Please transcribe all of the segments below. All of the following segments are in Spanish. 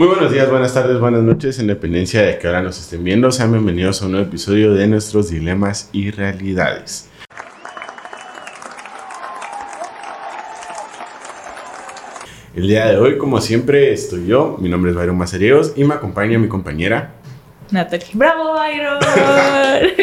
Muy buenos días, buenas tardes, buenas noches, en dependencia de que ahora nos estén viendo. Sean bienvenidos a un nuevo episodio de nuestros dilemas y realidades. El día de hoy, como siempre, estoy yo. Mi nombre es Byron Mazariegos y me acompaña mi compañera Natalie. ¡Bravo, Byron!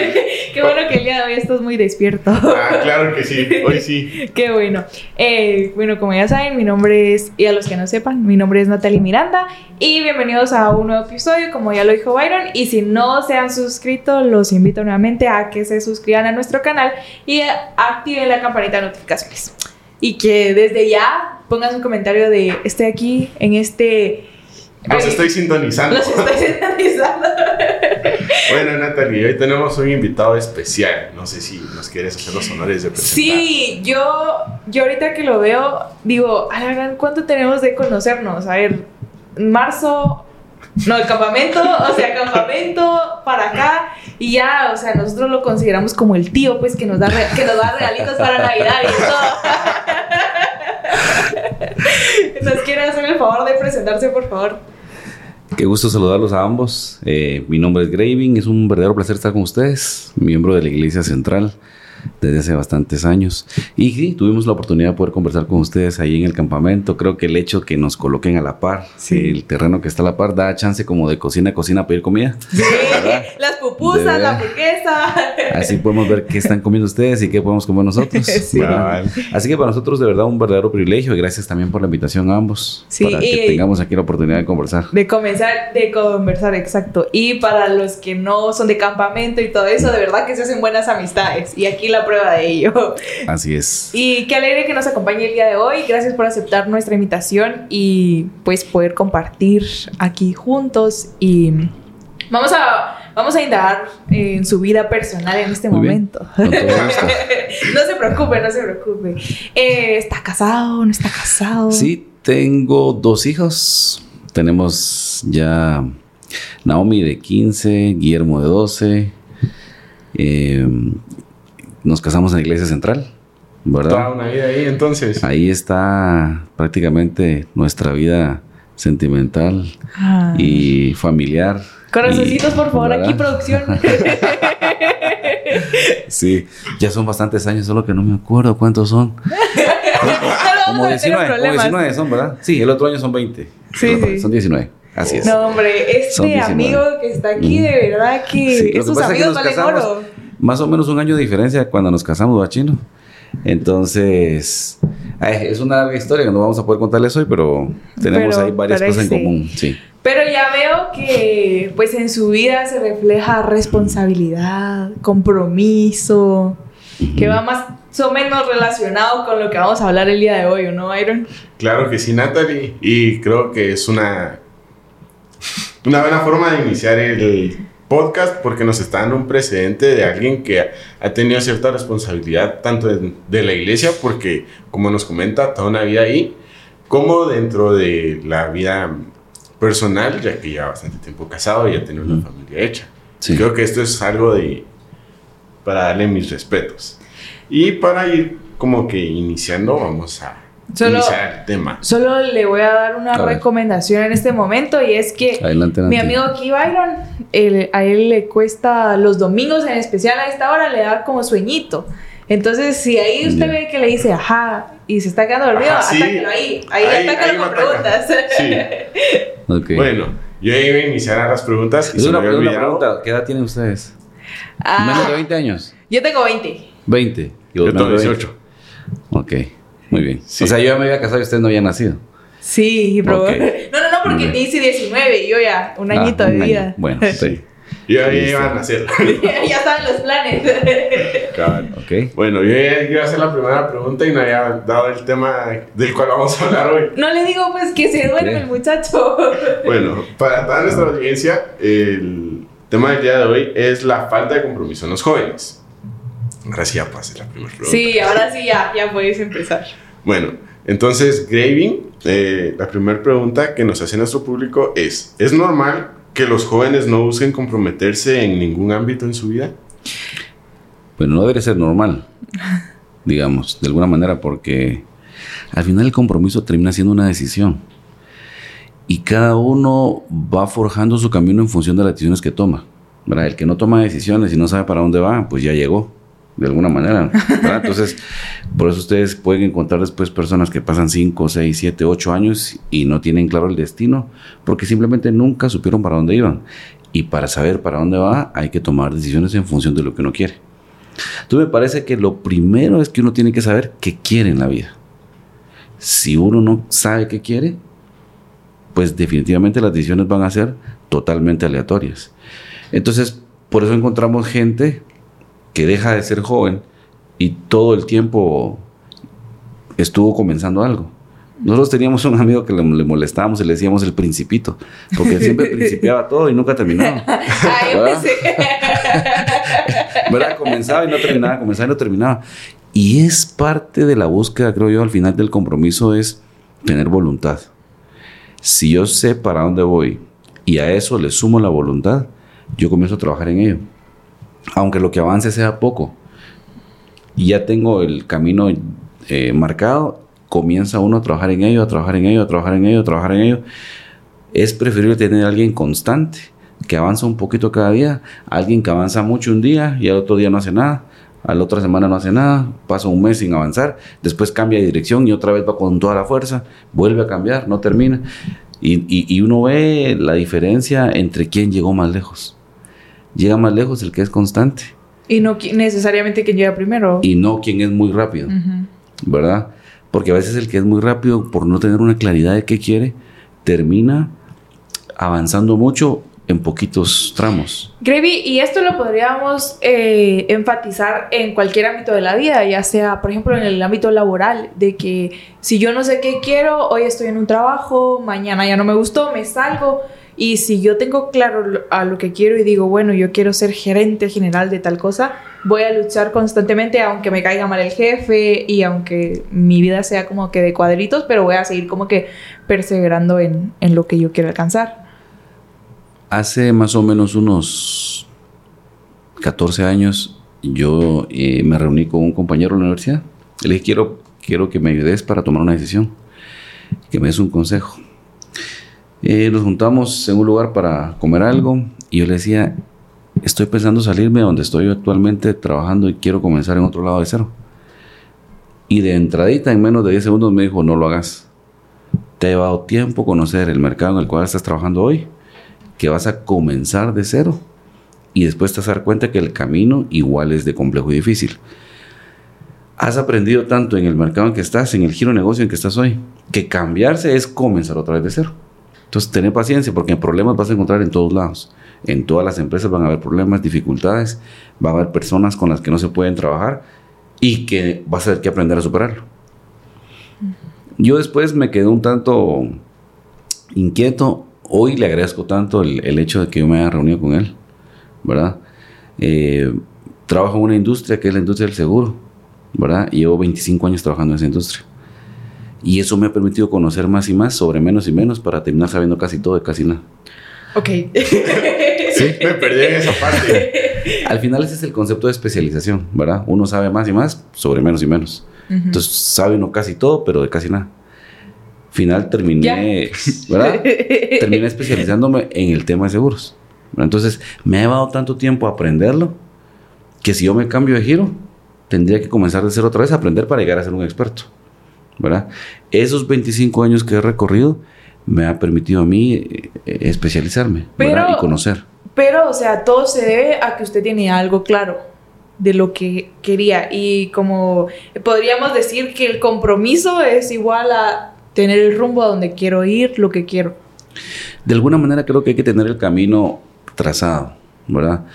Qué bueno que el día de hoy estás muy despierto. Ah, claro que sí, hoy sí. Qué bueno. Eh, bueno, como ya saben, mi nombre es, y a los que no sepan, mi nombre es Natalie Miranda y bienvenidos a un nuevo episodio, como ya lo dijo Byron. Y si no se han suscrito, los invito nuevamente a que se suscriban a nuestro canal y activen la campanita de notificaciones. Y que desde ya pongan un comentario de estoy aquí en este los estoy sintonizando. Los estoy sintonizando. bueno, Natalie, hoy tenemos un invitado especial. No sé si nos quieres hacer los honores de presentar. Sí, yo, yo ahorita que lo veo, digo, ¿cuánto tenemos de conocernos? A ver, marzo, no, el campamento, o sea, campamento para acá y ya, o sea, nosotros lo consideramos como el tío, pues, que nos da, que nos da regalitos para Navidad y todo. ¿Nos quiere hacer el favor de presentarse, por favor? Qué gusto saludarlos a ambos. Eh, mi nombre es Graving, es un verdadero placer estar con ustedes, miembro de la Iglesia Central desde hace bastantes años. Y sí, tuvimos la oportunidad de poder conversar con ustedes ahí en el campamento. Creo que el hecho que nos coloquen a la par, el terreno que está a la par, da chance como de cocina a cocina a pedir comida. Sí, las pupusas, la hamburguesa. Así podemos ver qué están comiendo ustedes y qué podemos comer nosotros. Sí. Así que para nosotros de verdad un verdadero privilegio y gracias también por la invitación a ambos. Sí, para que tengamos aquí la oportunidad de conversar. De comenzar, de conversar, exacto. Y para los que no son de campamento y todo eso, de verdad que se hacen buenas amistades. Y aquí la prueba de ello. Así es. Y qué alegre que nos acompañe el día de hoy. Gracias por aceptar nuestra invitación y pues poder compartir aquí juntos y vamos a vamos a indagar en su vida personal en este momento. no se preocupe, no se preocupe. Eh, ¿Está casado? ¿No está casado? Sí, tengo dos hijos. Tenemos ya Naomi de 15, Guillermo de 12. Eh, nos casamos en la iglesia central, ¿verdad? Toda una vida ahí entonces. Ahí está prácticamente nuestra vida sentimental y familiar. Corazoncitos, por favor, aquí producción. sí, ya son bastantes años, solo que no me acuerdo cuántos son. como, 19, como 19 son, ¿verdad? Sí, el otro año son 20. Sí, sí. Son 19. Así es. No, hombre, este amigo que está aquí, de verdad que sí, esos amigos valen oro más o menos un año de diferencia cuando nos casamos, ¿va chino? Entonces, es una larga historia que no vamos a poder contarles hoy, pero tenemos ahí varias cosas en común, sí. Pero ya veo que pues en su vida se refleja responsabilidad, compromiso, que va más o menos relacionado con lo que vamos a hablar el día de hoy, ¿no, Iron? Claro que sí, Natalie, y creo que es una, una buena forma de iniciar el podcast porque nos está dando un precedente de alguien que ha tenido cierta responsabilidad tanto de, la iglesia, porque como nos comenta, toda una vida ahí, como dentro de la vida personal, ya que ya bastante tiempo casado y ya tiene una familia hecha. Creo que esto es algo de para darle mis respetos. Y para ir como que iniciando, vamos a Solo, tema. Solo le voy a dar una recomendación en este momento y es que mi amigo aquí Byron, a él le cuesta los domingos en especial a esta hora le da como sueñito. Entonces, si ahí usted ve que le dice ajá y se está quedando dormido, atáquelo ahí. Ahí, ahí atácalo con preguntas. Sí. Bueno, yo iba a iniciar a las preguntas. Y una, una pregunta: ¿qué edad tienen ustedes? Ah, ¿Menos de 20 años? Yo tengo 20. 20. Yo, tengo 18. Ok. Muy bien. O sea, yo ya me había casado y usted no había nacido. Sí, pero... No, no, no, porque te hice 19 y yo ya, un ah, añito de vida. Bueno, sí. Yo ya iba a nacer. ya estaban los planes. Claro. Ok. Bueno, yo iba a hacer la primera pregunta y no había dado el tema del cual vamos a hablar hoy. No le digo pues que se duerme el muchacho. bueno, para toda nuestra audiencia, el tema del día de hoy es la falta de compromiso en los jóvenes. Ahora sí ya pase la primera pregunta. Sí, ahora sí ya, ya puedes empezar. Bueno, entonces, Graving, eh, la primera pregunta que nos hace nuestro público es, ¿es normal que los jóvenes no busquen comprometerse en ningún ámbito en su vida? Bueno, no debe ser normal, digamos, de alguna manera, porque al final el compromiso termina siendo una decisión. y cada uno va forjando su camino en función de las decisiones que toma. ¿verdad? El que no toma decisiones y no sabe para dónde va, pues ya llegó, de alguna manera. ¿verdad? Entonces, por eso ustedes pueden encontrar después personas que pasan 5, 6, 7, 8 años y no tienen claro el destino, porque simplemente nunca supieron para dónde iban. Y para saber para dónde va, hay que tomar decisiones en función de lo que uno quiere. Entonces me parece que lo primero es que uno tiene que saber qué quiere en la vida. Si uno no sabe qué quiere, pues definitivamente las decisiones van a ser totalmente aleatorias. Entonces, por eso encontramos gente que deja de ser joven y todo el tiempo estuvo comenzando algo. Nosotros teníamos un amigo que le, molestábamos y le decíamos el principito, porque siempre principiaba todo y nunca terminaba. ¿verdad? ¿verdad? Comenzaba y no terminaba, comenzaba y no terminaba. Y es parte de la búsqueda, creo yo, al final del compromiso es tener voluntad. Si yo sé para dónde voy y a eso le sumo la voluntad, yo comienzo a trabajar en ello. Aunque lo que avance sea poco. Y ya tengo el camino eh, marcado, comienza uno a trabajar en ello, a trabajar en ello, a trabajar en ello, a trabajar en ello. Es preferible tener a alguien constante, que avanza un poquito cada día, alguien que avanza mucho un día y al otro día no hace nada, a la otra semana no hace nada, pasa un mes sin avanzar, después cambia de dirección y otra vez va con toda la fuerza, vuelve a cambiar, no termina. Y, y uno ve la diferencia entre quién llegó más lejos. Llega más lejos el que es constante. Y no necesariamente quien llega primero. Y no quien es muy rápido, ¿verdad? Porque a veces el que es muy rápido, por no tener una claridad de qué quiere, termina avanzando mucho en poquitos tramos. Gravy, y esto lo podríamos eh, enfatizar en cualquier ámbito de la vida, ya sea, por ejemplo, en el ámbito laboral, de que si yo no sé qué quiero, hoy estoy en un trabajo, mañana ya no me gustó, me salgo, y si yo tengo claro a lo que quiero y digo, bueno, yo quiero ser gerente general de tal cosa, voy a luchar constantemente aunque me caiga mal el jefe y aunque mi vida sea como que de cuadritos, pero voy a seguir como que perseverando en, en lo que yo quiero alcanzar. Hace más o menos unos 14 años yo eh, me reuní con un compañero de la universidad. Le dije, quiero, quiero que me ayudes para tomar una decisión, que me des un consejo. Eh, nos juntamos en un lugar para comer algo y yo le decía, estoy pensando salirme de donde estoy actualmente trabajando y quiero comenzar en otro lado de cero. Y de entradita, en menos de 10 segundos, me dijo, no lo hagas. Te ha llevado tiempo conocer el mercado en el cual estás trabajando hoy que vas a comenzar de cero y después te vas a dar cuenta que el camino igual es de complejo y difícil. Has aprendido tanto en el mercado en que estás, en el giro negocio en que estás hoy, que cambiarse es comenzar otra vez de cero. Entonces, tener paciencia porque problemas vas a encontrar en todos lados. En todas las empresas van a haber problemas, dificultades, va a haber personas con las que no se pueden trabajar y que vas a tener que aprender a superarlo. Yo después me quedé un tanto inquieto hoy le agradezco tanto el, hecho de que yo me haya reunido con él, ¿verdad? Eh, trabajo en una industria que es la industria del seguro, ¿verdad? Y llevo 25 años trabajando en esa industria. Y eso me ha permitido conocer más y más sobre menos y menos para terminar sabiendo casi todo de casi nada. Ok. sí, me perdí en esa parte. Al final ese es el concepto de especialización, ¿verdad? Uno sabe más y más sobre menos y menos. Entonces sabe uno casi todo, pero de casi nada final terminé, ¿verdad? terminé especializándome en el tema de seguros. Entonces, me ha llevado tanto tiempo aprenderlo que si yo me cambio de giro, tendría que comenzar de cero otra vez a aprender para llegar a ser un experto, ¿verdad? Esos 25 años que he recorrido me ha permitido a mí eh, especializarme y conocer. Pero, o sea, todo se debe a que usted tiene algo claro de lo que quería y como podríamos decir que el compromiso es igual a tener el rumbo a donde quiero ir, lo que quiero. De alguna manera creo que hay que tener el camino trazado, ¿verdad?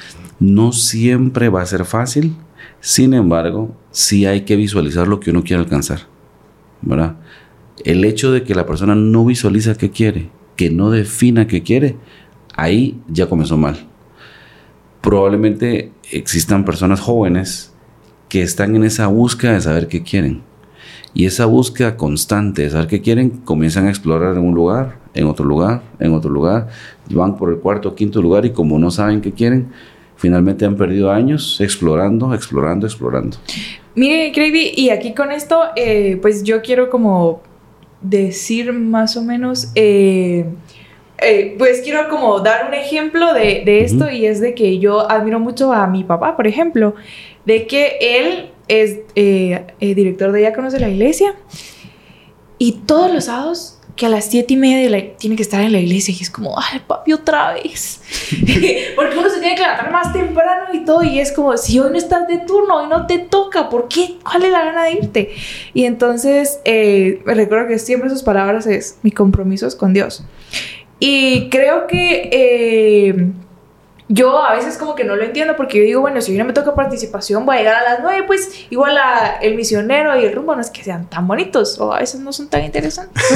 No siempre va a ser fácil, sin embargo, sí hay que visualizar lo que uno quiere alcanzar, El hecho de que la persona no visualiza qué quiere, que no defina qué quiere, ahí ya comenzó mal. Probablemente existan personas jóvenes que están en esa búsqueda de saber qué quieren y esa búsqueda constante de saber qué quieren, comienzan a explorar en un lugar, en otro lugar, en otro lugar, van por el cuarto o quinto lugar y como no saben qué quieren, finalmente han perdido años explorando, explorando, explorando. Mire, Gravy, y aquí con esto, eh, pues yo quiero como decir más o menos, eh, eh, pues quiero como dar un ejemplo de, de esto y es de que yo admiro mucho a mi papá, por ejemplo, de que él es director de diáconos de la iglesia y todos los sábados que a las siete y media la- tiene que estar en la iglesia y es como, ay, papi, otra vez. Porque uno se tiene que levantar más temprano y todo y es como, si hoy no estás de turno, hoy no te toca, ¿por qué? ¿Cuál es la gana de irte? Y entonces eh, me recuerdo que siempre sus palabras es, mi compromiso es con Dios. Y creo que eh, yo a veces como que no lo entiendo porque yo digo, bueno, si hoy no me toca participación, voy a llegar a las 9, pues igual el misionero y el rumbo no es que sean tan bonitos o a veces no son tan interesantes.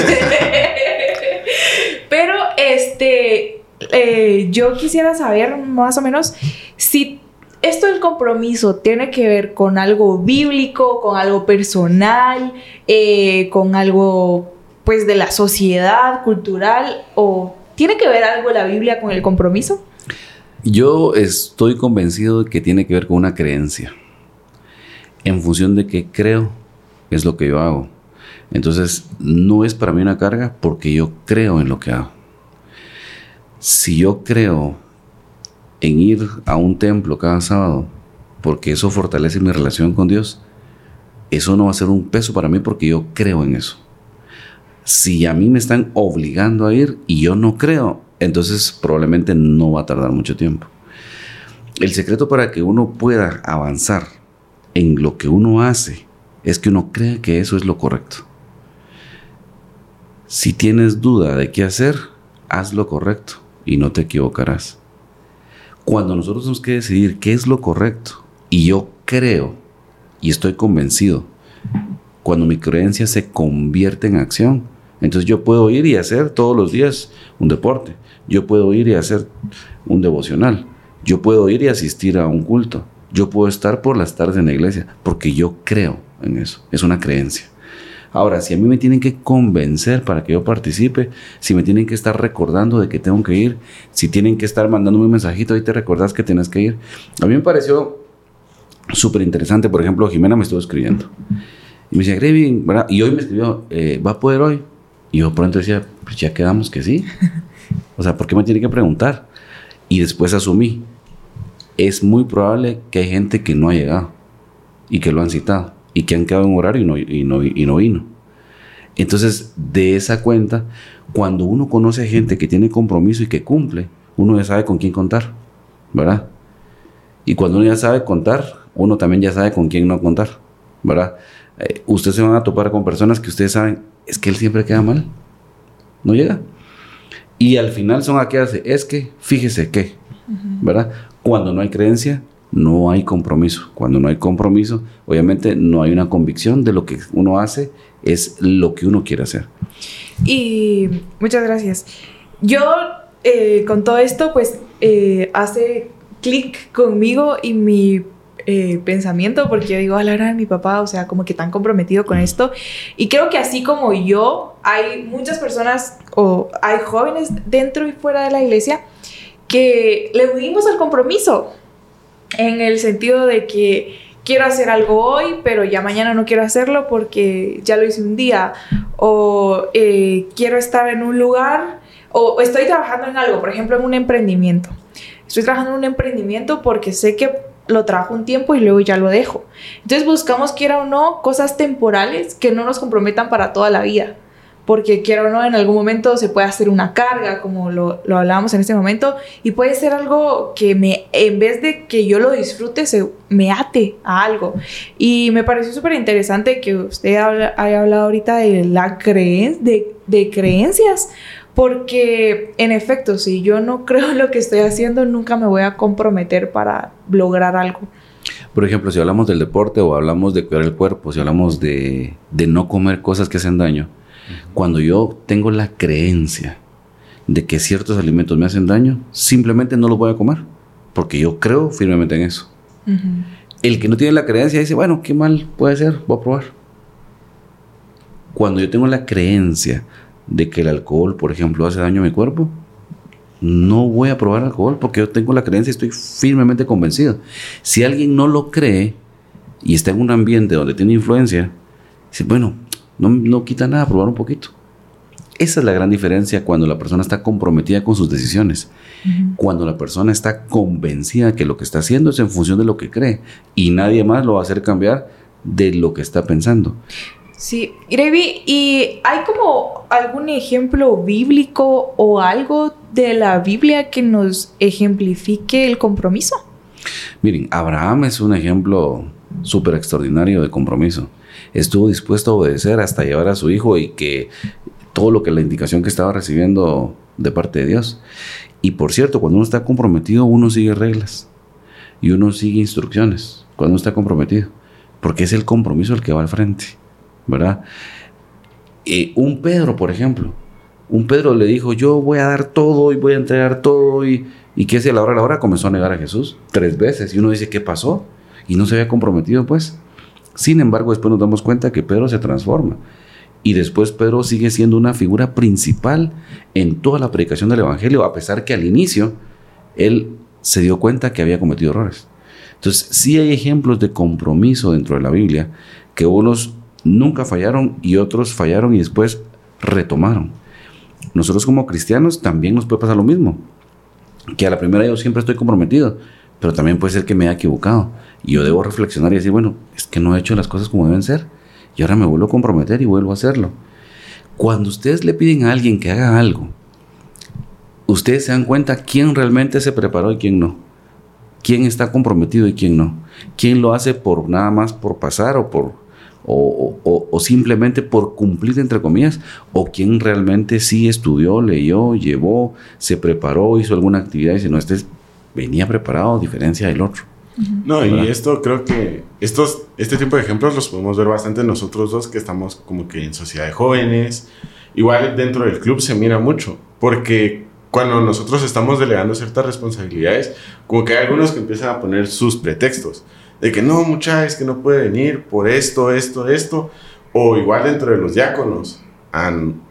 Pero este, eh, yo quisiera saber más o menos si esto del compromiso tiene que ver con algo bíblico, con algo personal, eh, con algo pues de la sociedad, cultural o tiene que ver algo la Biblia con el compromiso. Yo estoy convencido de que tiene que ver con una creencia. En función de que creo, es lo que yo hago. Entonces, no es para mí una carga porque yo creo en lo que hago. Si yo creo en ir a un templo cada sábado, porque eso fortalece mi relación con Dios, eso no va a ser un peso para mí porque yo creo en eso. Si a mí me están obligando a ir y yo no creo, entonces probablemente no va a tardar mucho tiempo. El secreto para que uno pueda avanzar en lo que uno hace es que uno crea que eso es lo correcto. Si tienes duda de qué hacer, haz lo correcto y no te equivocarás. Cuando nosotros tenemos que decidir qué es lo correcto y yo creo y estoy convencido, cuando mi creencia se convierte en acción, entonces yo puedo ir y hacer todos los días un deporte, yo puedo ir y hacer un devocional, yo puedo ir y asistir a un culto, yo puedo estar por las tardes en la iglesia, porque yo creo en eso, es una creencia. Ahora, si a mí me tienen que convencer para que yo participe, si me tienen que estar recordando de que tengo que ir, si tienen que estar mandándome un mensajito y te recordás que tienes que ir, a mí me pareció súper interesante, por ejemplo, Jimena me estuvo escribiendo. Y me decía, Grevin. Y hoy me escribió, eh, ¿va a poder hoy? Y yo pronto decía, pues ya quedamos que sí. O sea, ¿por qué me tiene que preguntar? Y después asumí, es muy probable que hay gente que no ha llegado y que lo han citado y que han quedado en horario y no, y no, y no vino. Entonces, de esa cuenta, cuando uno conoce a gente que tiene compromiso y que cumple, uno ya sabe con quién contar, ¿verdad? Y cuando uno ya sabe contar, uno también ya sabe con quién no contar, ¿verdad? Eh, ustedes se van a topar con personas que ustedes saben, es que él siempre queda mal, no llega. Y al final son aquellas, de, es que, fíjese que, ¿verdad? Cuando no hay creencia, no hay compromiso. Cuando no hay compromiso, obviamente no hay una convicción de lo que uno hace, es lo que uno quiere hacer. Y muchas gracias. Yo eh, con todo esto, pues eh, hace clic conmigo y mi eh, pensamiento, porque yo digo, a la de mi papá, o sea, como que tan comprometido con esto. Y creo que así como yo, hay muchas personas o hay jóvenes dentro y fuera de la iglesia que le huimos al compromiso, en el sentido de que quiero hacer algo hoy, pero ya mañana no quiero hacerlo porque ya lo hice un día, o eh, quiero estar en un lugar, o estoy trabajando en algo, por ejemplo, en un emprendimiento. Estoy trabajando en un emprendimiento porque sé que lo trabajo un tiempo y luego ya lo dejo. Entonces buscamos, quiera o no, cosas temporales que no nos comprometan para toda la vida. Porque quiera o no, en algún momento se puede hacer una carga, como lo, lo hablábamos en este momento, y puede ser algo que me, en vez de que yo lo disfrute, se me ate a algo. Y me pareció súper interesante que usted haya hablado ahorita de la creen de, de creencias, porque en efecto, si yo no creo en lo que estoy haciendo, nunca me voy a comprometer para lograr algo. Por ejemplo, si hablamos del deporte o hablamos de cuidar el cuerpo, si hablamos de, de no comer cosas que hacen daño, cuando yo tengo la creencia de que ciertos alimentos me hacen daño, simplemente no los voy a comer, porque yo creo firmemente en eso. El que no tiene la creencia dice, bueno, qué mal puede ser, voy a probar. Cuando yo tengo la creencia de que el alcohol, por ejemplo, hace daño a mi cuerpo, no voy a probar alcohol porque yo tengo la creencia y estoy firmemente convencido. Si alguien no lo cree y está en un ambiente donde tiene influencia, dice, bueno, no, no quita nada probar un poquito. Esa es la gran diferencia cuando la persona está comprometida con sus decisiones. Cuando la persona está convencida que lo que está haciendo es en función de lo que cree y nadie más lo va a hacer cambiar de lo que está pensando. Sí, Grevi, ¿y hay como algún ejemplo bíblico o algo de la Biblia que nos ejemplifique el compromiso? Miren, Abraham es un ejemplo súper extraordinario de compromiso. Estuvo dispuesto a obedecer hasta llevar a su hijo y que todo lo que la indicación que estaba recibiendo de parte de Dios. Y por cierto, cuando uno está comprometido, uno sigue reglas y uno sigue instrucciones cuando uno está comprometido, porque es el compromiso el que va al frente, ¿verdad? Eh, un Pedro, por ejemplo, un Pedro le dijo, yo voy a dar todo y voy a entregar todo y, y que si a la hora a la hora comenzó a negar a Jesús tres veces y uno dice, ¿qué pasó? Y no se había comprometido, pues. Sin embargo, después nos damos cuenta que Pedro se transforma. Y después Pedro sigue siendo una figura principal en toda la predicación del Evangelio, a pesar que al inicio él se dio cuenta que había cometido errores. Entonces, sí hay ejemplos de compromiso dentro de la Biblia, que unos nunca fallaron y otros fallaron y después retomaron. Nosotros como cristianos también nos puede pasar lo mismo, que a la primera yo siempre estoy comprometido, pero también puede ser que me haya equivocado y yo debo reflexionar y decir, bueno, es que no he hecho las cosas como deben ser y ahora me vuelvo a comprometer y vuelvo a hacerlo. Cuando ustedes le piden a alguien que haga algo, ustedes se dan cuenta quién realmente se preparó y quién no. Quién está comprometido y quién no. Quién lo hace por nada más por pasar o por o, simplemente por cumplir entre comillas, o quién realmente sí estudió, leyó, llevó, se preparó, hizo alguna actividad y si no, este venía preparado a diferencia del otro. No, y esto creo que estos, este tipo de ejemplos los podemos ver bastante nosotros dos que estamos como que en sociedad de jóvenes. Igual dentro del club se mira mucho, porque cuando nosotros estamos delegando ciertas responsabilidades, como que hay algunos que empiezan a poner sus pretextos, de que no, mucha, es que no puede venir por esto, esto, esto, o igual dentro de los diáconos. A,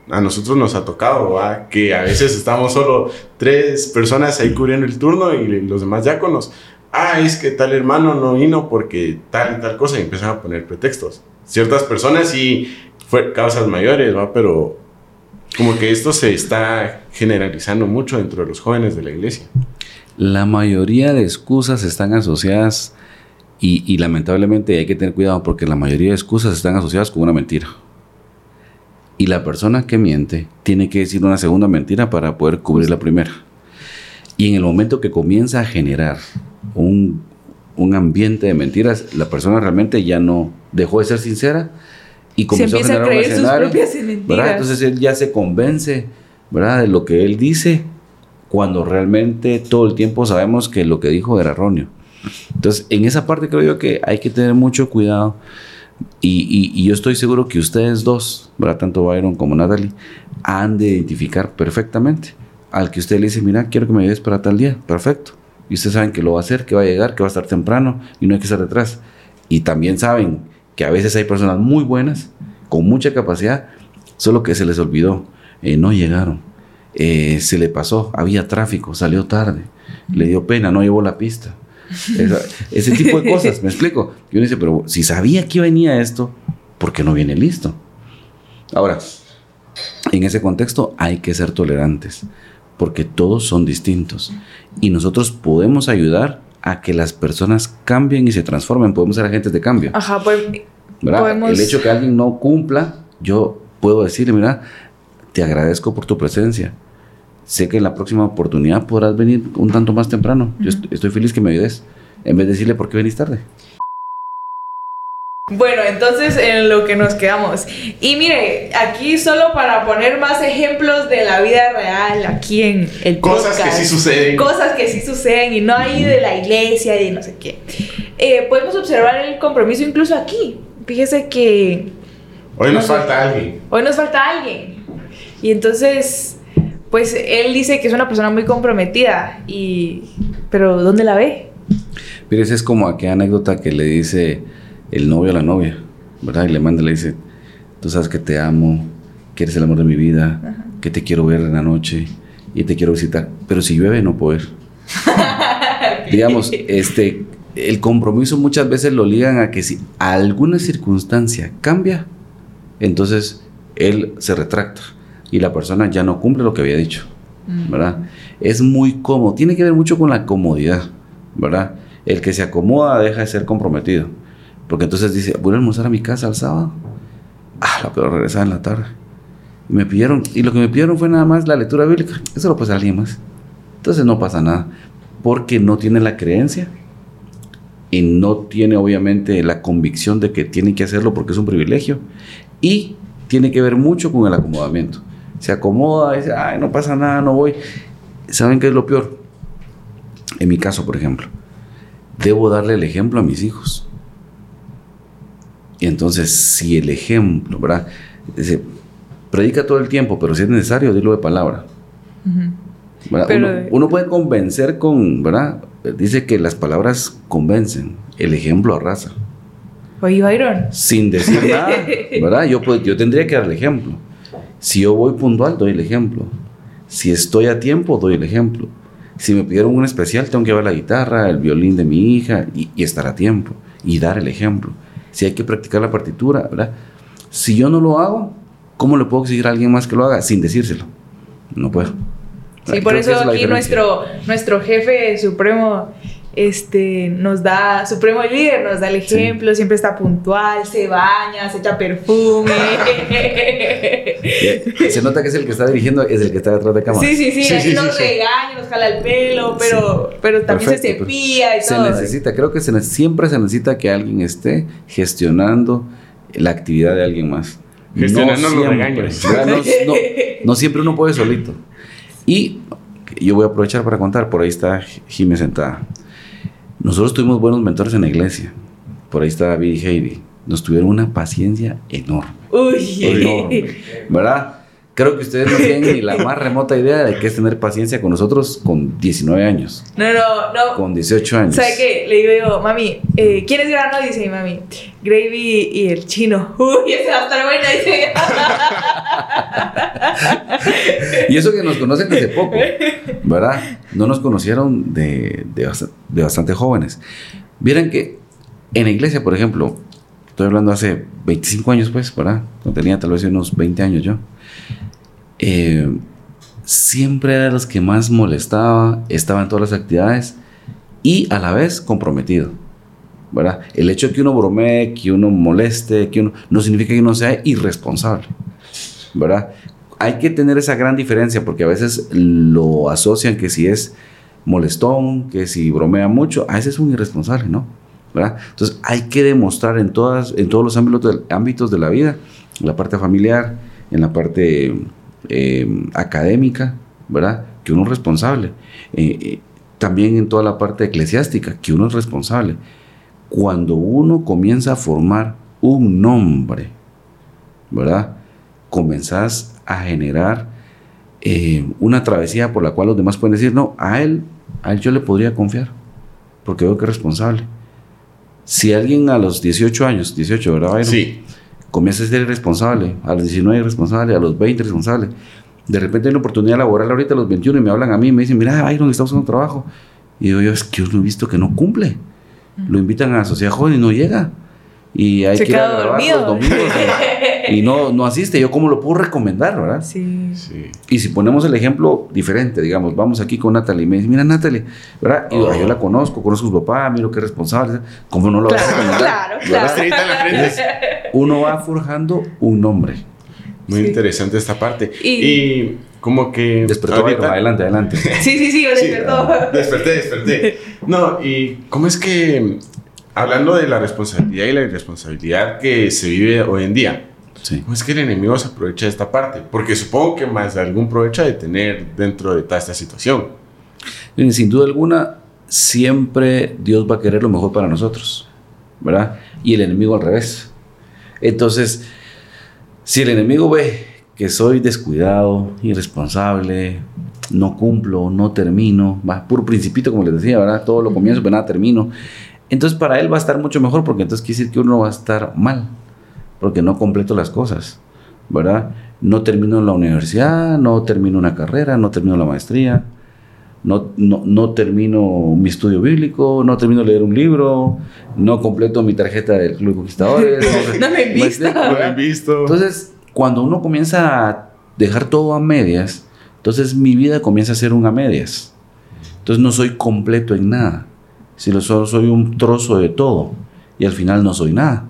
a nosotros nos ha tocado que a veces estamos solo tres personas ahí cubriendo el turno y los demás diáconos ah, es que tal hermano no vino porque tal y tal cosa, y empiezan a poner pretextos. Ciertas personas y fue causas mayores, ¿va? Pero como que esto se está generalizando mucho dentro de los jóvenes de la iglesia. La mayoría de excusas están asociadas y, y, lamentablemente hay que tener cuidado porque la mayoría de excusas están asociadas con una mentira. Y la persona que miente tiene que decir una segunda mentira para poder cubrir la primera. Y en el momento que comienza a generar un, ambiente de mentiras, la persona realmente ya no dejó de ser sincera y comenzó a generar un escenario. Entonces él ya se convence ¿verdad? de lo que él dice cuando realmente todo el tiempo sabemos que lo que dijo era erróneo. Entonces, en esa parte creo yo que hay que tener mucho cuidado. Y, yo estoy seguro que ustedes dos, ¿verdad? tanto Byron como Natalie, han de identificar perfectamente al que usted le dice, mira, quiero que me ayudes para tal día. Perfecto y ustedes saben que lo va a hacer, que va a llegar, que va a estar temprano y no hay que estar detrás. Y también saben que a veces hay personas muy buenas, con mucha capacidad, solo que se les olvidó, eh, no llegaron, eh, se le pasó, había tráfico, salió tarde, le dio pena, no llevó la pista. Ese tipo de cosas, me explico. Y uno dice, pero si sabía que venía esto, ¿por qué no viene listo? Ahora, en ese contexto hay que ser tolerantes porque todos son distintos y nosotros podemos ayudar a que las personas cambien y se transformen, podemos ser agentes de cambio. Ajá, pues El hecho que alguien no cumpla, yo puedo decirle, mira, te agradezco por tu presencia. Sé que en la próxima oportunidad podrás venir un tanto más temprano. Yo estoy feliz que me ayudes. En vez de decirle por qué venís tarde. Bueno, entonces en lo que nos quedamos. Y mire, aquí solo para poner más ejemplos de la vida real, aquí en el Cosas que sí suceden. Cosas que sí suceden y no ahí de la iglesia y no sé qué. Eh, podemos observar el compromiso incluso aquí. Fíjese que... Hoy nos falta alguien. Hoy nos falta alguien. Y entonces, pues él dice que es una persona muy comprometida. Y... Pero ¿dónde la ve? Mire, esa es como aquella anécdota que le dice el novio a la novia, ¿verdad? Y le manda le dice, tú sabes que te amo, que eres el amor de mi vida, que te quiero ver en la noche y te quiero visitar, pero si llueve no puedo ir. Digamos, este, el compromiso muchas veces lo ligan a que si alguna circunstancia cambia, entonces él se retracta. Y la persona ya no cumple lo que había dicho, Mm. ¿verdad? Es muy cómodo, tiene que ver mucho con la comodidad, ¿verdad? El que se acomoda deja de ser comprometido, porque entonces dice, voy a almorzar a mi casa el sábado, ah, la peor regresar en la tarde. Y me pidieron, y lo que me pidieron fue nada más la lectura bíblica, eso lo puede hacer alguien más. Entonces no pasa nada, porque no tiene la creencia y no tiene obviamente la convicción de que tiene que hacerlo porque es un privilegio y tiene que ver mucho con el acomodamiento. Se acomoda, dice, ay, no pasa nada, no voy. ¿Saben qué es lo peor? En mi caso, por ejemplo, debo darle el ejemplo a mis hijos. Y entonces, si el ejemplo, ¿verdad? Dice, predica todo el tiempo, pero si es necesario, dilo de palabra. Pero- uno, uno puede convencer con, ¿verdad? Dice que las palabras convencen, el ejemplo arrasa. Oye, Byron. Sin decir nada, ¿verdad? Yo, pues, yo tendría que dar el ejemplo. Si yo voy puntual, doy el ejemplo. Si estoy a tiempo, doy el ejemplo. Si me pidieron un especial, tengo que llevar la guitarra, el violín de mi hija y, y estar a tiempo y dar el ejemplo. Si hay que practicar la partitura, ¿verdad? Si yo no lo hago, ¿cómo le puedo exigir a alguien más que lo haga sin decírselo? No puedo. Sí, Creo por eso es aquí nuestro, nuestro jefe supremo este, nos da, supremo líder, nos da el ejemplo, siempre está puntual, se baña, se echa perfume. Se nota que es el que está dirigiendo, es el que está detrás de cámara. sí, sí, sí, Sí, aquí sí, nos sí, sí. regaña, nos jala el pelo, pero, pero también se cepilla y Se todo. necesita, creo que se ne- siempre se necesita que alguien esté gestionando la actividad de alguien más. Gestionando los siempre, regaños. No, no- no siempre uno puede solito. Y yo voy a aprovechar para contar, por ahí está Jimé sentada. Nosotros tuvimos buenos mentores en la iglesia. Por ahí está David y Heidi. Nos tuvieron una paciencia enorme. Uy. enorme, ¿verdad? Creo que ustedes no tienen ni la más remota idea de qué es tener paciencia con nosotros con 19 años, No, no, no. con 18 años. ¿Sabe qué? Le digo yo, mami, eh, ¿quién es grano? Dice mi mami, Gravy y el chino. Uy, ese va a estar buena, dice. Y eso que nos conocen desde poco, ¿verdad? No nos conocieron de, de, de bastante jóvenes. Vieran que en la iglesia, por ejemplo, estoy hablando hace 25 años, pues, ¿verdad? Cuando tenía tal vez unos 20 años yo. eh, siempre era los que más molestaba, estaba en todas las actividades y a la vez comprometido. ¿verdad? El hecho de que uno bromee, que uno moleste, que uno, no significa que uno sea irresponsable. ¿Verdad? Hay que tener esa gran diferencia porque a veces lo asocian que si es molestón, que si bromea mucho, a veces es un irresponsable, ¿no? ¿verdad? Entonces hay que demostrar en, todas, en todos los ámbitos, del- ámbitos de la vida, en la parte familiar, en la parte eh, académica, ¿verdad? Que uno es responsable. Eh, eh, también en toda la parte eclesiástica, que uno es responsable. Cuando uno comienza a formar un nombre, ¿verdad? Comenzás a generar eh, una travesía por la cual los demás pueden decir, no, a él, a él yo le podría confiar, porque veo que es responsable. Si alguien a los 18 años, 18, ¿verdad? Byron? Sí. comienza a ser irresponsable, a los 19 irresponsable, a los 20 irresponsable. De repente hay una oportunidad laboral ahorita a los 21 y me hablan a mí y me dicen, mira, Byron, está buscando trabajo. Y yo, es que yo lo he visto que no cumple. Lo invitan a la sociedad joven y no llega. Y hay Se que ir a queda grabar dormido. los domingos y, y no, no asiste. Yo cómo lo puedo recomendar, ¿verdad? Sí. Sí. Y si ponemos el ejemplo diferente, digamos, vamos aquí con Natalie y me dice, mira Natalie, ¿verdad? Y yo, yo la conozco, conozco a su papá, miro que es responsable, ¿cómo no lo vas a Claro, recomendar? claro, ¿Verdad? claro. Estrellita en la frente. Entonces, uno va forjando un nombre. Muy Sí. interesante esta parte. Y- Y, como que. Despertó adelante, adelante. Sí, sí, sí, me Sí, despertó. desperté, desperté. No, y cómo es que, hablando de la responsabilidad y la irresponsabilidad que se vive hoy en día, Sí. ¿cómo es que el enemigo se aprovecha de esta parte? Porque supongo que más de algún provecho ha de tener dentro de toda esta situación. Sin duda alguna, siempre Dios va a querer lo mejor para nosotros, ¿verdad? Y el enemigo al revés. Entonces, si el enemigo ve que soy descuidado, irresponsable, no cumplo, no termino, va, puro principito, como les decía, ¿verdad? Todo lo comienzo, pero nada termino. Entonces, para él va a estar mucho mejor, porque entonces quiere decir que uno va a estar mal, porque no completo las cosas, ¿verdad? No termino la universidad, no termino una carrera, no termino la maestría, no, no, no termino mi estudio bíblico, no termino de leer un libro, no completo mi tarjeta del Club de Conquistadores. No me he visto. explico, Lo he visto. Entonces, cuando uno comienza a dejar todo a medias, entonces mi vida comienza a ser un a medias. Entonces no soy completo en nada, sino solo soy un trozo de todo y al final no soy nada,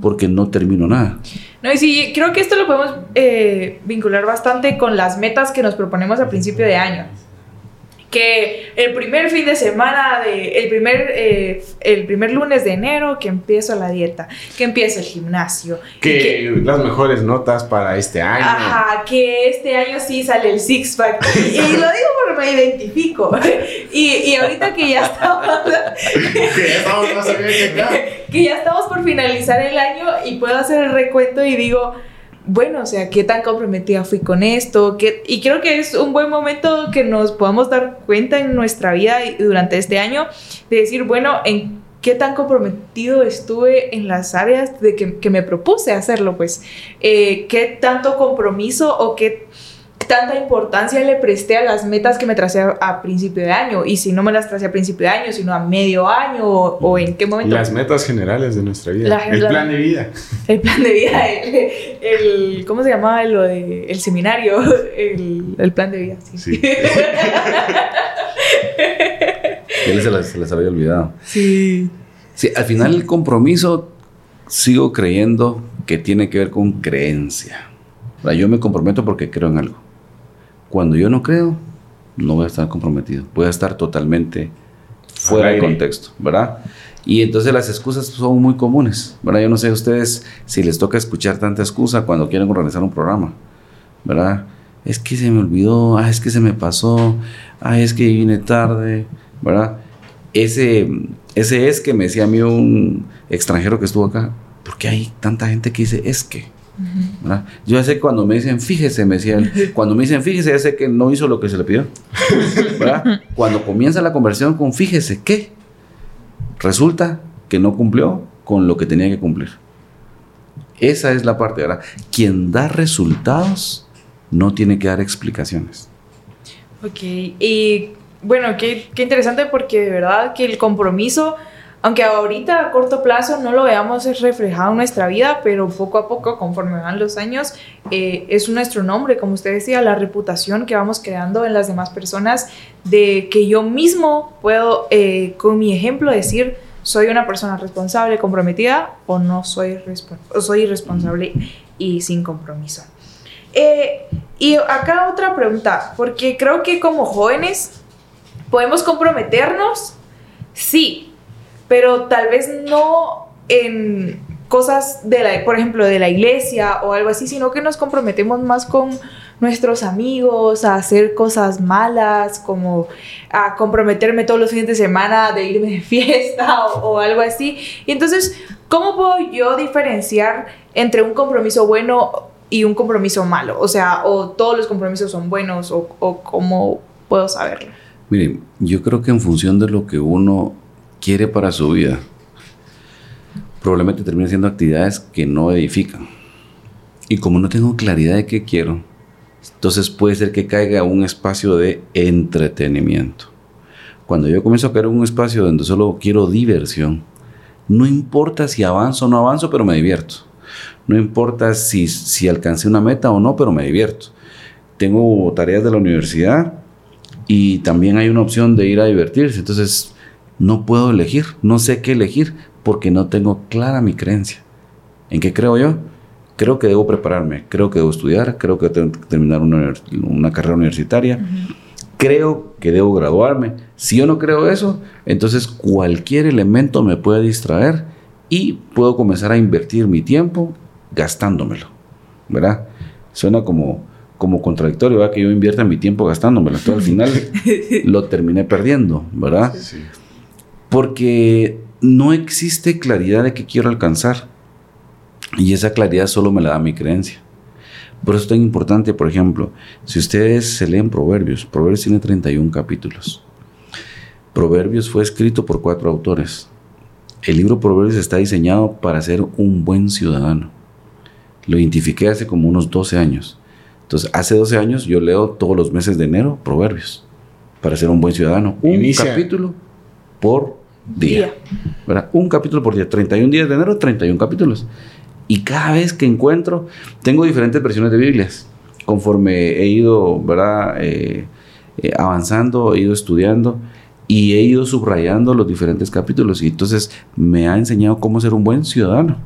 porque no termino nada. No, y sí, creo que esto lo podemos eh, vincular bastante con las metas que nos proponemos a principio de año que el primer fin de semana, de, el, primer, eh, el primer lunes de enero, que empiezo la dieta, que empiezo el gimnasio. Que, las mejores notas para este año. Ajá, que este año sí sale el six pack. y lo digo porque me identifico. y, y ahorita que ya estamos... que ya estamos, que ya estamos por finalizar el año y puedo hacer el recuento y digo bueno, o sea, qué tan comprometida fui con esto, y creo que es un buen momento que nos podamos dar cuenta en nuestra vida durante este año de decir, bueno, en qué tan comprometido estuve en las áreas de que, me propuse hacerlo, pues, eh, qué tanto compromiso o qué tanta importancia le presté a las metas que me tracé a, principio de año. Y si no me las tracé a principio de año, sino a medio año o, en qué momento. Las metas generales de nuestra vida. el plan de vida. El plan de vida. El, ¿Cómo se llamaba lo de el seminario? El, plan de vida. Sí. Él se les, se les había olvidado. Sí. Sí, al final el compromiso sigo creyendo que tiene que ver con creencia. Yo me comprometo porque creo en algo. Cuando yo no creo, no voy a estar comprometido. Voy a estar totalmente fuera de contexto, ¿verdad? Y entonces las excusas son muy comunes, ¿verdad? Yo no sé a ustedes si les toca escuchar tanta excusa cuando quieren organizar un programa, ¿verdad? Es que se me olvidó, ah, es que se me pasó, ah, es que vine tarde, ¿verdad? Ese, ese es que me decía a mí un extranjero que estuvo acá, ¿por qué hay tanta gente que dice es que? Yo ya sé cuando me dicen fíjese, me decían, cuando me dicen fíjese, ya sé que no hizo lo que se le pidió. Cuando comienza la conversión con fíjese, ¿qué? Resulta que no cumplió con lo que tenía que cumplir. Esa es la parte, ¿verdad? Quien da resultados no tiene que dar explicaciones. Ok, y bueno, qué, qué interesante porque de verdad que el compromiso aunque ahorita a corto plazo no lo veamos reflejado en nuestra vida, pero poco a poco, conforme van los años, eh, es nuestro nombre, como usted decía, la reputación que vamos creando en las demás personas, de que yo mismo puedo, eh, con mi ejemplo, decir, soy una persona responsable, comprometida, o no soy, o soy irresponsable y sin compromiso. Eh, y acá otra pregunta, porque creo que como jóvenes podemos comprometernos, sí, pero tal vez no en cosas de la, por ejemplo, de la iglesia o algo así, sino que nos comprometemos más con nuestros amigos a hacer cosas malas, como a comprometerme todos los fines de semana de irme de fiesta o, algo así. Y entonces, ¿cómo puedo yo diferenciar entre un compromiso bueno y un compromiso malo? O sea, o todos los compromisos son buenos o, o cómo puedo saberlo. Miren, yo creo que en función de lo que uno quiere para su vida, probablemente termine siendo actividades que no edifican. Y como no tengo claridad de qué quiero, entonces puede ser que caiga un espacio de entretenimiento. Cuando yo comienzo a caer en un espacio donde solo quiero diversión, no importa si avanzo o no avanzo, pero me divierto. No importa si, si alcancé una meta o no, pero me divierto. Tengo tareas de la universidad y también hay una opción de ir a divertirse. Entonces no puedo elegir, no sé qué elegir porque no tengo clara mi creencia. ¿En qué creo yo? Creo que debo prepararme, creo que debo estudiar, creo que tengo que terminar una, carrera universitaria, creo que debo graduarme. Si yo no creo eso, entonces cualquier elemento me puede distraer y puedo comenzar a invertir mi tiempo gastándomelo, ¿verdad? Suena como, como contradictorio, ¿verdad? Que yo invierta mi tiempo gastándomelo. Entonces al final lo terminé perdiendo, ¿verdad? Sí porque no existe claridad de qué quiero alcanzar. Y esa claridad solo me la da mi creencia. Por eso es tan importante, por ejemplo, si ustedes se leen Proverbios, Proverbios tiene 31 capítulos. Proverbios fue escrito por cuatro autores. El libro Proverbios está diseñado para ser un buen ciudadano. Lo identifiqué hace como unos 12 años. Entonces, hace 12 años yo leo todos los meses de enero Proverbios para ser un buen ciudadano. Un capítulo por día. Un capítulo por día. 31 días de enero, 31 capítulos. Y cada vez que encuentro, tengo diferentes versiones de Biblias. conforme he ido, ¿verdad? Eh, eh, avanzando, he ido estudiando y he ido subrayando los diferentes capítulos y entonces me ha enseñado cómo ser un buen ciudadano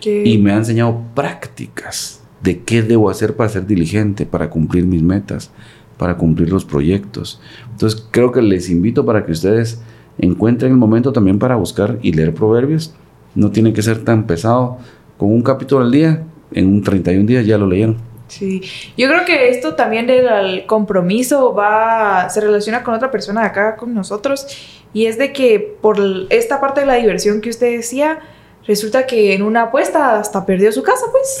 ¿Qué? y me ha enseñado prácticas de qué debo hacer para ser diligente, para cumplir mis metas, para cumplir los proyectos. Entonces creo que les invito para que ustedes encuentren el momento también para buscar y leer proverbios. No tiene que ser tan pesado. Con un capítulo al día, en un 31 días ya lo leyeron. Sí, yo creo que esto también del compromiso va, se relaciona con otra persona de acá con nosotros y es de que por esta parte de la diversión que usted decía, resulta que en una apuesta hasta perdió su casa, pues.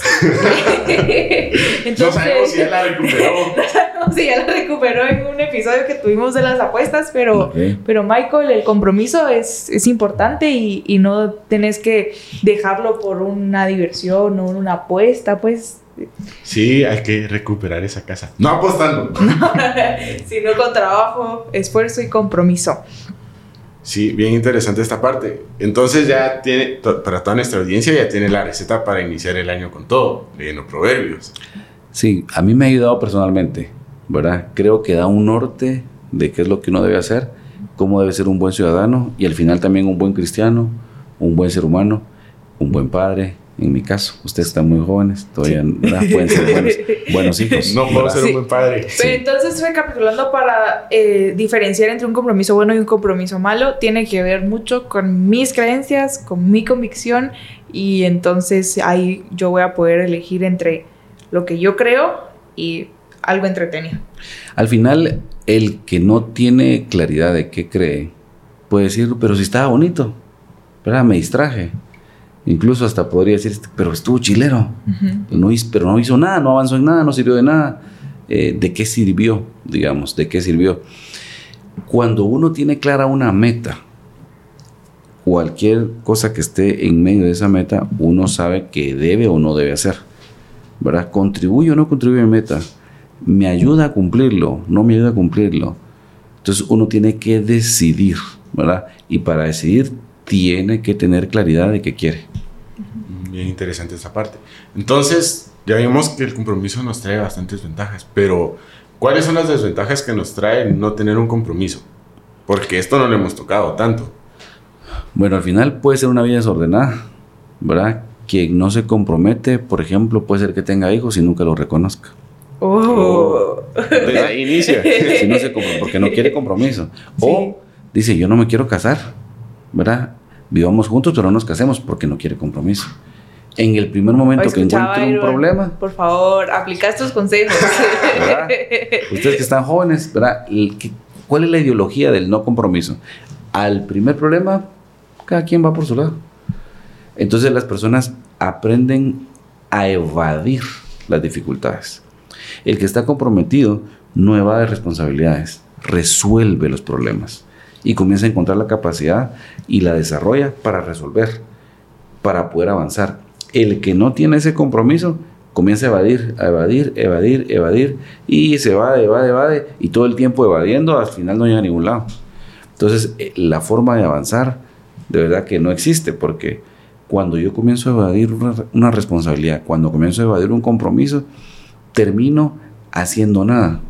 No sabemos si ya la recuperó. no, si ya la recuperó en un episodio que tuvimos de las apuestas, pero, pero Michael, el compromiso es, es importante y, y no tenés que dejarlo por una diversión o una apuesta, pues, Sí, hay que recuperar esa casa. No apostando. sino con trabajo, esfuerzo y compromiso. Sí, bien interesante esta parte. Entonces ya tiene, para toda nuestra audiencia ya tiene la receta para iniciar el año con todo, leyendo proverbios. Sí, a mí me ha ayudado personalmente, ¿verdad? Creo que da un norte de qué es lo que uno debe hacer, cómo debe ser un buen ciudadano y al final también un buen cristiano, un buen ser humano, un buen padre. En mi caso, ustedes están muy jóvenes, todavía pueden ser buenos, buenos hijos. No puedo ser un buen padre. Pero entonces, recapitulando, para eh, diferenciar entre un compromiso bueno y un compromiso malo, tiene que ver mucho con mis creencias, con mi convicción, y entonces ahí yo voy a poder elegir entre lo que yo creo y algo entretenido. Al final, el que no tiene claridad de qué cree, puede decir, pero si estaba bonito, ¿verdad? Me distraje. Incluso hasta podría decir, pero estuvo chilero. No hizo, pero no hizo nada, no avanzó en nada, no sirvió de nada. Eh, ¿De qué sirvió? Digamos, ¿de qué sirvió? Cuando uno tiene clara una meta, cualquier cosa que esté en medio de esa meta, uno sabe que debe o no debe hacer. ¿Verdad? ¿Contribuye o no contribuye a mi meta? ¿Me ayuda a cumplirlo? ¿No me ayuda a cumplirlo? Entonces uno tiene que decidir, ¿verdad? Y para decidir tiene que tener claridad de qué quiere. Bien interesante esa parte. Entonces, ya vimos que el compromiso nos trae bastantes ventajas, pero ¿cuáles son las desventajas que nos trae no tener un compromiso? Porque esto no lo hemos tocado tanto. Bueno, al final puede ser una vida desordenada, ¿verdad? Quien no se compromete, por ejemplo, puede ser que tenga hijos y nunca los reconozca. Oh. Desde ahí inicia. Si no se porque no quiere compromiso. Sí. O dice, yo no me quiero casar, ¿verdad? Vivamos juntos, pero no nos casemos porque no quiere compromiso. En el primer momento que encuentre un problema, Por favor, aplica estos consejos. ¿verdad? Ustedes que están jóvenes, ¿verdad? ¿Y qué- ¿Cuál es la ideología del no compromiso? Al primer problema, cada quien va por su lado. Entonces las personas aprenden a evadir las dificultades. El que está comprometido no evade responsabilidades, resuelve los problemas y comienza a encontrar la capacidad y la desarrolla para resolver, para poder avanzar. El que no tiene ese compromiso comienza a evadir, a evadir, evadir, evadir y se evade, evade, evade y todo el tiempo evadiendo al final no llega a ningún lado. Entonces eh, la forma de avanzar de verdad que no existe porque cuando yo comienzo a evadir una, una responsabilidad, cuando comienzo a evadir un compromiso, termino haciendo nada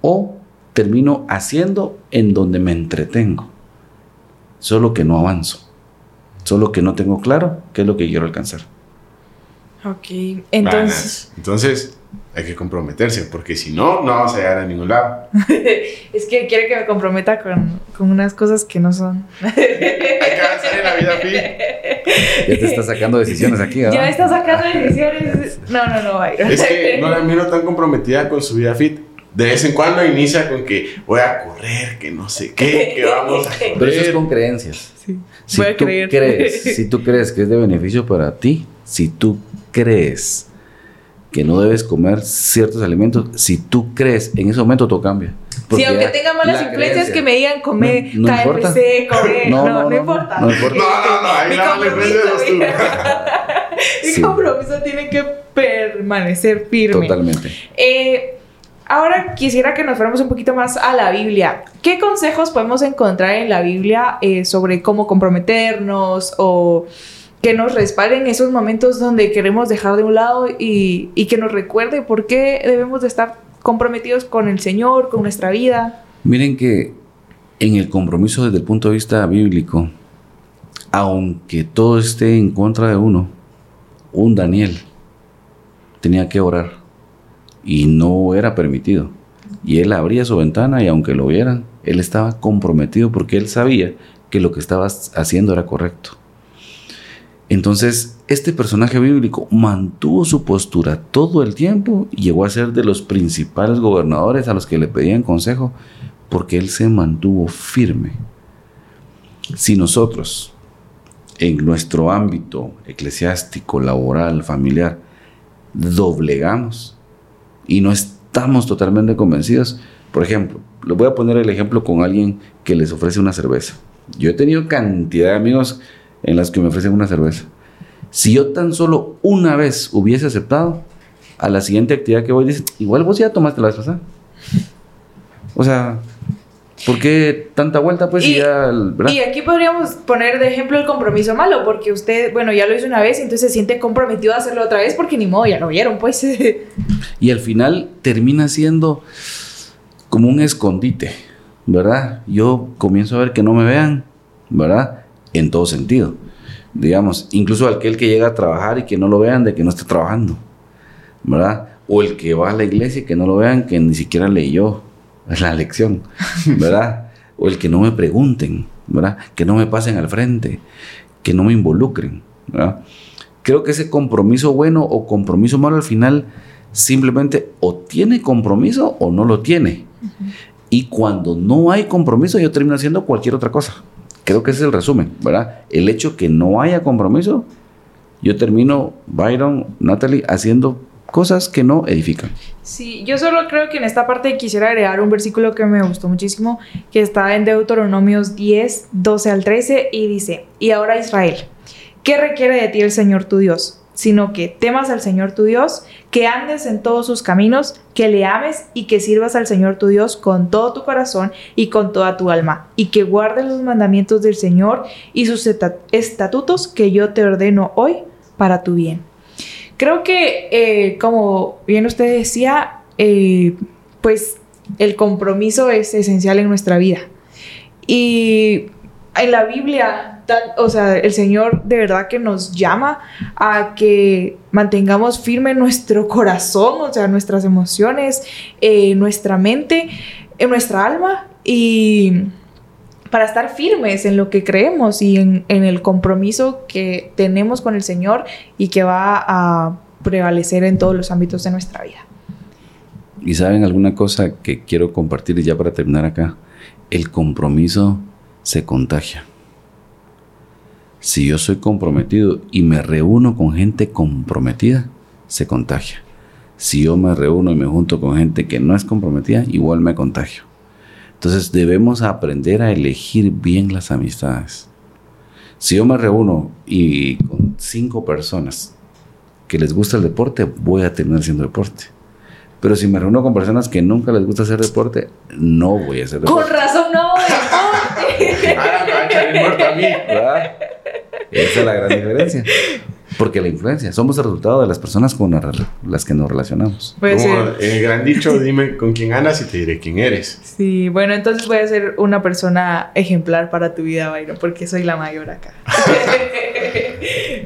o termino haciendo en donde me entretengo, solo que no avanzo, solo que no tengo claro qué es lo que quiero alcanzar. ok, entonces. Entonces, hay que comprometerse, porque si no, no vamos a llegar a ningún lado. es que quiere que me comprometa con, con unas cosas que no son. Hay que avanzar en la vida, Pi. Ya te estás sacando decisiones aquí, ¿verdad? Ya está sacando decisiones. No, no, no, Byron. Es que no la miro tan comprometida con su vida fit. De vez en cuando inicia con que voy a correr, que no sé qué, que vamos a correr. Pero eso es con creencias. Sí. Si Voy a tú creer. crees, si tú crees que es de beneficio para ti, si tú crees que no debes comer ciertos alimentos, si tú crees, en ese momento todo cambia. Sí, Porque aunque tenga malas la influencias creencia- que me digan comer No- no importa. KFC, comer. No, No, no, no, no, importa. no importa. No, no, no, ahí Mi la mala influencia compromiso, mi Sí. compromiso tiene que permanecer firme. Totalmente. Eh, ahora quisiera que nos fuéramos un poquito más a la Biblia. ¿Qué consejos podemos encontrar en la Biblia eh, sobre cómo comprometernos o que nos respalde en esos momentos donde queremos dejar de un lado y, que nos recuerde por qué debemos de estar comprometidos con el Señor, con nuestra vida. Miren que en el compromiso desde el punto de vista bíblico, aunque todo esté en contra de uno, un Daniel tenía que orar y no era permitido. Y él abría su ventana y aunque lo vieran, él estaba comprometido porque él sabía que lo que estaba haciendo era correcto. Entonces, este personaje bíblico mantuvo su postura todo el tiempo y llegó a ser de los principales gobernadores a los que le pedían consejo porque él se mantuvo firme. Si nosotros, en nuestro ámbito eclesiástico, laboral, familiar, doblegamos y no estamos totalmente convencidos, por ejemplo, le voy a poner el ejemplo con alguien que les ofrece una cerveza. Yo he tenido cantidad de amigos en las que me ofrecen una cerveza. Si yo tan solo una vez hubiese aceptado, a la siguiente actividad que voy, dicen, igual vos ya tomaste la vez pasada. O sea, ¿por qué tanta vuelta? Pues Y-. Y aquí podríamos poner de ejemplo el compromiso malo, porque usted, bueno, ya lo hizo una vez, entonces se siente comprometido a hacerlo otra vez, porque ni modo, ya lo vieron, pues. Y al final termina siendo como un escondite, ¿verdad? Yo comienzo a ver que no me vean, ¿verdad? En todo sentido. Digamos, incluso aquel que llega a trabajar y que no lo vean de que no está trabajando, ¿verdad? O el que va a la iglesia y que no lo vean que ni siquiera leyó la lección, ¿verdad? o el que no me pregunten, ¿verdad? Que no me pasen al frente, que no me involucren, ¿verdad? Creo que ese compromiso bueno o compromiso malo al final simplemente o tiene compromiso o no lo tiene. Y cuando no hay compromiso, yo termino haciendo cualquier otra cosa. Creo que ese es el resumen, ¿verdad? El hecho que no haya compromiso, yo termino, Byron, Natalie, haciendo cosas que no edifican. Sí, yo solo creo que en esta parte quisiera agregar un versículo que me gustó muchísimo, que está en Deuteronomios 10, 12 al 13, y dice, y ahora Israel, ¿qué requiere de ti el Señor tu Dios? Sino que temas al Señor tu Dios, que andes en todos sus caminos, que le ames y que sirvas al Señor tu Dios con todo tu corazón y con toda tu alma, y que guardes los mandamientos del Señor y sus esta- estatutos que yo te ordeno hoy para tu bien. Creo que, eh, como bien usted decía, eh, pues el compromiso es esencial en nuestra vida. Y en la Biblia, o sea, el Señor de verdad que nos llama a que mantengamos firme nuestro corazón, o sea, nuestras emociones, eh, nuestra mente, en nuestra alma y para estar firmes en lo que creemos y en, el compromiso que tenemos con el Señor y que va a prevalecer en todos los ámbitos de nuestra vida. Y saben alguna cosa que quiero compartir ya para terminar acá. El compromiso se contagia. Si yo soy comprometido y me reúno con gente comprometida, se contagia. Si yo me reúno y me junto con gente que no es comprometida, igual me contagio. Entonces debemos aprender a elegir bien las amistades. Si yo me reúno y con cinco personas que les gusta el deporte, voy a terminar haciendo deporte. Pero si me reúno con personas que nunca les gusta hacer deporte, no voy a hacer Con deporte. razón, no, deporte. Ah, me a mí. ¿verdad? Esa es la gran diferencia. Porque la influencia, somos el resultado de las personas con las que nos relacionamos. Puede Como ser. el gran dicho, dime con quién andas y te diré quién eres. Sí, bueno, entonces voy a ser una persona ejemplar para tu vida, Byron, porque soy la mayor acá.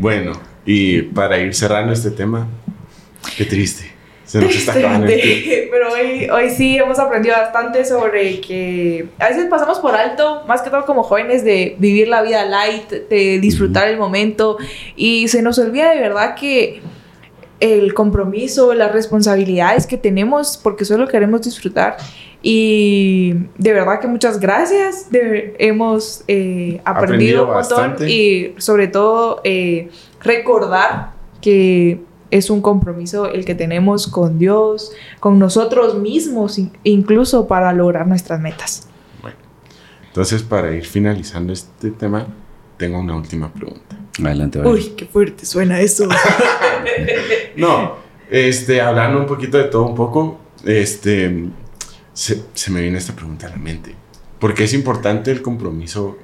Bueno, y para ir cerrando este tema, qué triste. Se nos está acabando Pero hoy, hoy sí hemos aprendido bastante sobre que a veces pasamos por alto, más que todo como jóvenes, de vivir la vida light, de disfrutar el momento y se nos olvida de verdad que el compromiso, las responsabilidades que tenemos, porque solo queremos disfrutar. Y de verdad que muchas gracias. de- hemos eh, aprendido, Aprendido un montón bastante. y sobre todo eh, recordar que es un compromiso el que tenemos con Dios, con nosotros mismos, in- incluso para lograr nuestras metas. Entonces, para ir finalizando este tema, tengo una última pregunta. Adelante, Byron. Uy, qué fuerte suena eso. No, este, hablando un poquito de todo un poco, este, se, se me viene esta pregunta a la mente. ¿Por qué es importante el compromiso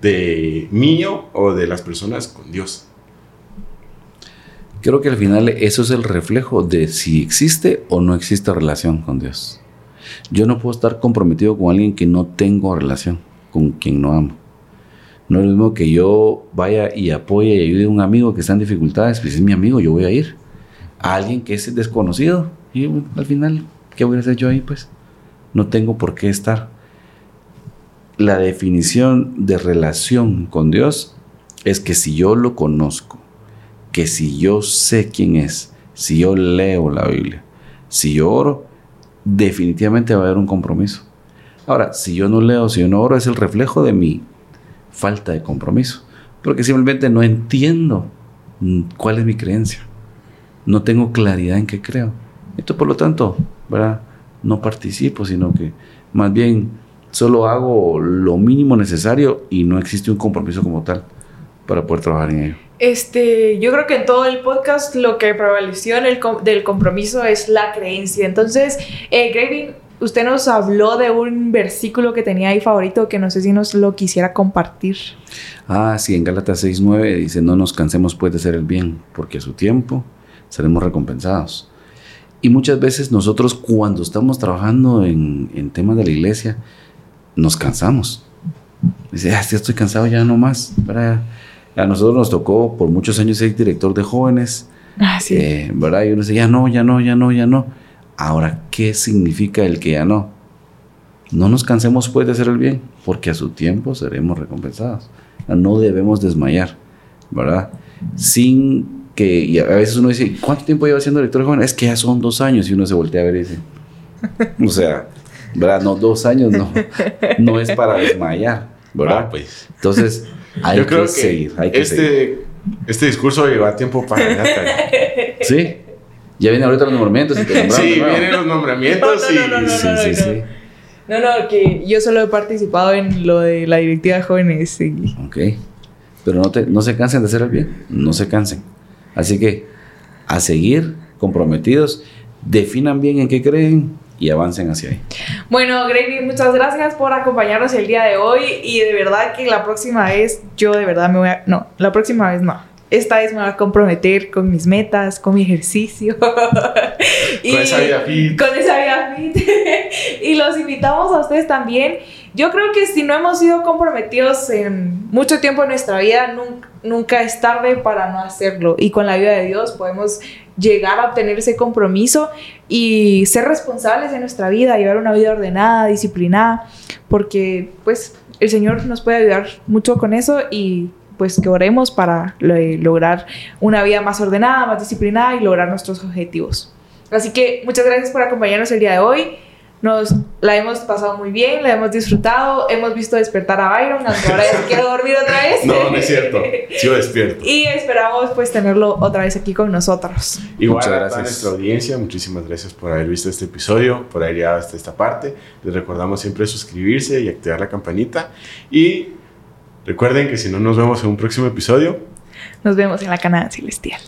de mío o de las personas con Dios? Creo que al final eso es el reflejo de si existe o no existe relación con Dios. Yo no puedo estar comprometido con alguien que no tengo relación, con quien no amo. No es lo mismo que yo vaya y apoye y ayude a un amigo que está en dificultades, pues es mi amigo, yo voy a ir. A alguien que es desconocido, y al final, ¿qué voy a hacer yo ahí? Pues no tengo por qué estar. La definición de relación con Dios es que si yo lo conozco, que si yo sé quién es, si yo leo la Biblia, si yo oro, definitivamente va a haber un compromiso. Ahora, si yo no leo, si yo no oro, es el reflejo de mi falta de compromiso, porque simplemente no entiendo mm, cuál es mi creencia, no tengo claridad en qué creo. Esto, por lo tanto, no participo, sino que más bien solo hago lo mínimo necesario y no existe un compromiso como tal para poder trabajar en ello. Este, yo creo que en todo el podcast lo que prevaleció en el del compromiso es la creencia. Entonces, eh, usted nos habló de un versículo que tenía ahí favorito que no sé si nos lo quisiera compartir. Ah, sí, en Gálatas 6.9 dice, no nos cansemos pues de hacer el bien, porque a su tiempo seremos recompensados. Y muchas veces nosotros cuando estamos trabajando en, en temas de la iglesia, nos cansamos. Dice, ah, estoy cansado ya no más. Para a nosotros nos tocó por muchos años ser director de jóvenes. Ah, sí. Eh, ¿Verdad? Y uno dice, ya no, ya no, ya no, ya no. Ahora, ¿qué significa el que ya no? No nos cansemos pues de hacer el bien, porque a su tiempo seremos recompensados. No debemos desmayar, ¿verdad? Sin que, y a veces uno dice, ¿cuánto tiempo lleva siendo director de jóvenes? Es que ya son dos años y uno se voltea a ver y dice, o sea, ¿verdad? No, dos años no, no es para desmayar, ¿verdad? Ah, pues. Entonces, hay Yo creo que, que seguir, hay que este, seguir. este discurso lleva tiempo para. Sí. Ya vienen ahorita los nombramientos y te Sí, vienen los nombramientos No, no, no, y... no, Sí, no, sí, sí. No, no, que yo solo he participado en lo de la directiva de jóvenes. y- Ok. Pero no, te, no se cansen de hacer el bien. No se cansen. Así que a seguir comprometidos, definan bien en qué creen y avancen hacia ahí. Bueno, Gravy, muchas gracias por acompañarnos el día de hoy y de verdad que la próxima vez yo de verdad me voy a... No, la próxima vez no. Esta vez me voy a comprometer con mis metas, con mi ejercicio. y Con esa vida fit. Con esa vida fit. y los invitamos a ustedes también. Yo creo que si no hemos sido comprometidos en mucho tiempo en nuestra vida, nunca, nunca es tarde para no hacerlo. Y con la ayuda de Dios podemos llegar a obtener ese compromiso y ser responsables de nuestra vida, llevar una vida ordenada, disciplinada, porque pues el Señor nos puede ayudar mucho con eso y pues que oremos para lo- lograr una vida más ordenada, más disciplinada y lograr nuestros objetivos. Así que muchas gracias por acompañarnos el día de hoy. Nos la hemos pasado muy bien, la hemos disfrutado, hemos visto despertar a Byron, aunque ahora ya se quiere dormir otra vez. No, no es cierto. Sigo despierto. Y esperamos pues tenerlo otra vez aquí con nosotros. Igual Muchas a gracias. nuestra audiencia, muchísimas gracias por haber visto este episodio, por haber llegado hasta esta parte. Les recordamos siempre suscribirse y activar la campanita. Y recuerden que si no nos vemos en un próximo episodio, Nos vemos en la canal celestial.